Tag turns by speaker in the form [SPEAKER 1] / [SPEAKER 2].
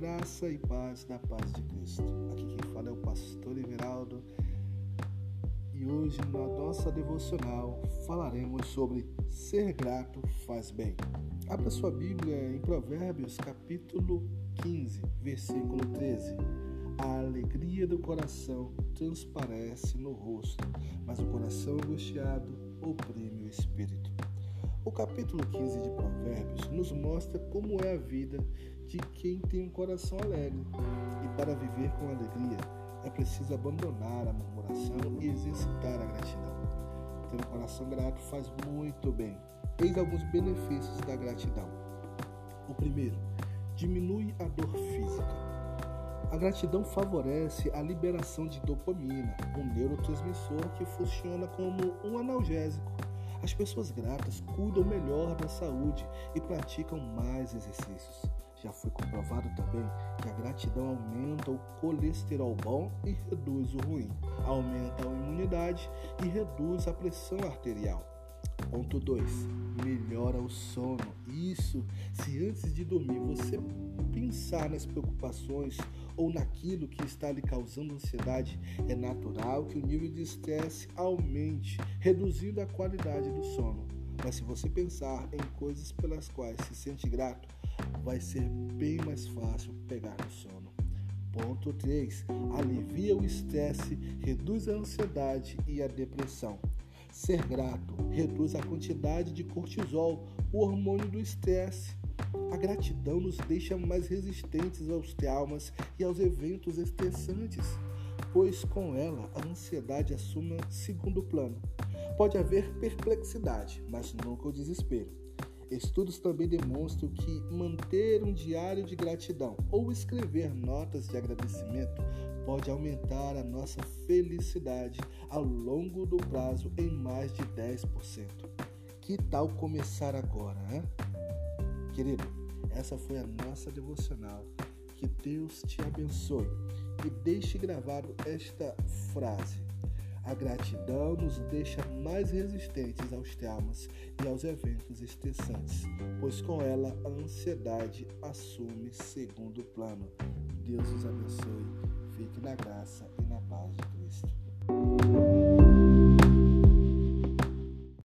[SPEAKER 1] Graça e paz da paz de Cristo. Aqui quem fala é o pastor Everaldo e hoje na nossa devocional falaremos sobre ser grato faz bem. Abra sua Bíblia em Provérbios capítulo 15, versículo 13. A alegria do coração transparece no rosto, mas o coração angustiado oprime o espírito. O capítulo 15 de Provérbios nos mostra como é a vida de quem tem um coração alegre. E para viver com alegria, é preciso abandonar a murmuração e exercitar a gratidão. Ter um coração grato faz muito bem. Eis alguns benefícios da gratidão. O primeiro, diminui a dor física. A gratidão favorece a liberação de dopamina, um neurotransmissor que funciona como um analgésico as pessoas gratas cuidam melhor da saúde e praticam mais exercícios. Já foi comprovado também que a gratidão aumenta o colesterol bom e reduz o ruim, aumenta a imunidade e reduz a pressão arterial. Ponto 2. Melhora o sono. Isso se antes de dormir você pensar nas preocupações ou naquilo que está lhe causando ansiedade, é natural que o nível de estresse aumente, reduzindo a qualidade do sono. Mas se você pensar em coisas pelas quais se sente grato, vai ser bem mais fácil pegar no sono. Ponto 3. Alivia o estresse, reduz a ansiedade e a depressão. Ser grato reduz a quantidade de cortisol, o hormônio do estresse. A gratidão nos deixa mais resistentes aos traumas e aos eventos estressantes, pois com ela a ansiedade assume segundo plano. Pode haver perplexidade, mas nunca o desespero. Estudos também demonstram que manter um diário de gratidão ou escrever notas de agradecimento pode aumentar a nossa felicidade ao longo do prazo em mais de 10%. Que tal começar agora, né? Querido, essa foi a nossa devocional. Que Deus te abençoe e deixe gravado esta frase. A gratidão nos deixa mais resistentes aos traumas e aos eventos estressantes, pois com ela a ansiedade assume segundo plano. Deus os abençoe. Fique na graça e na paz de Cristo.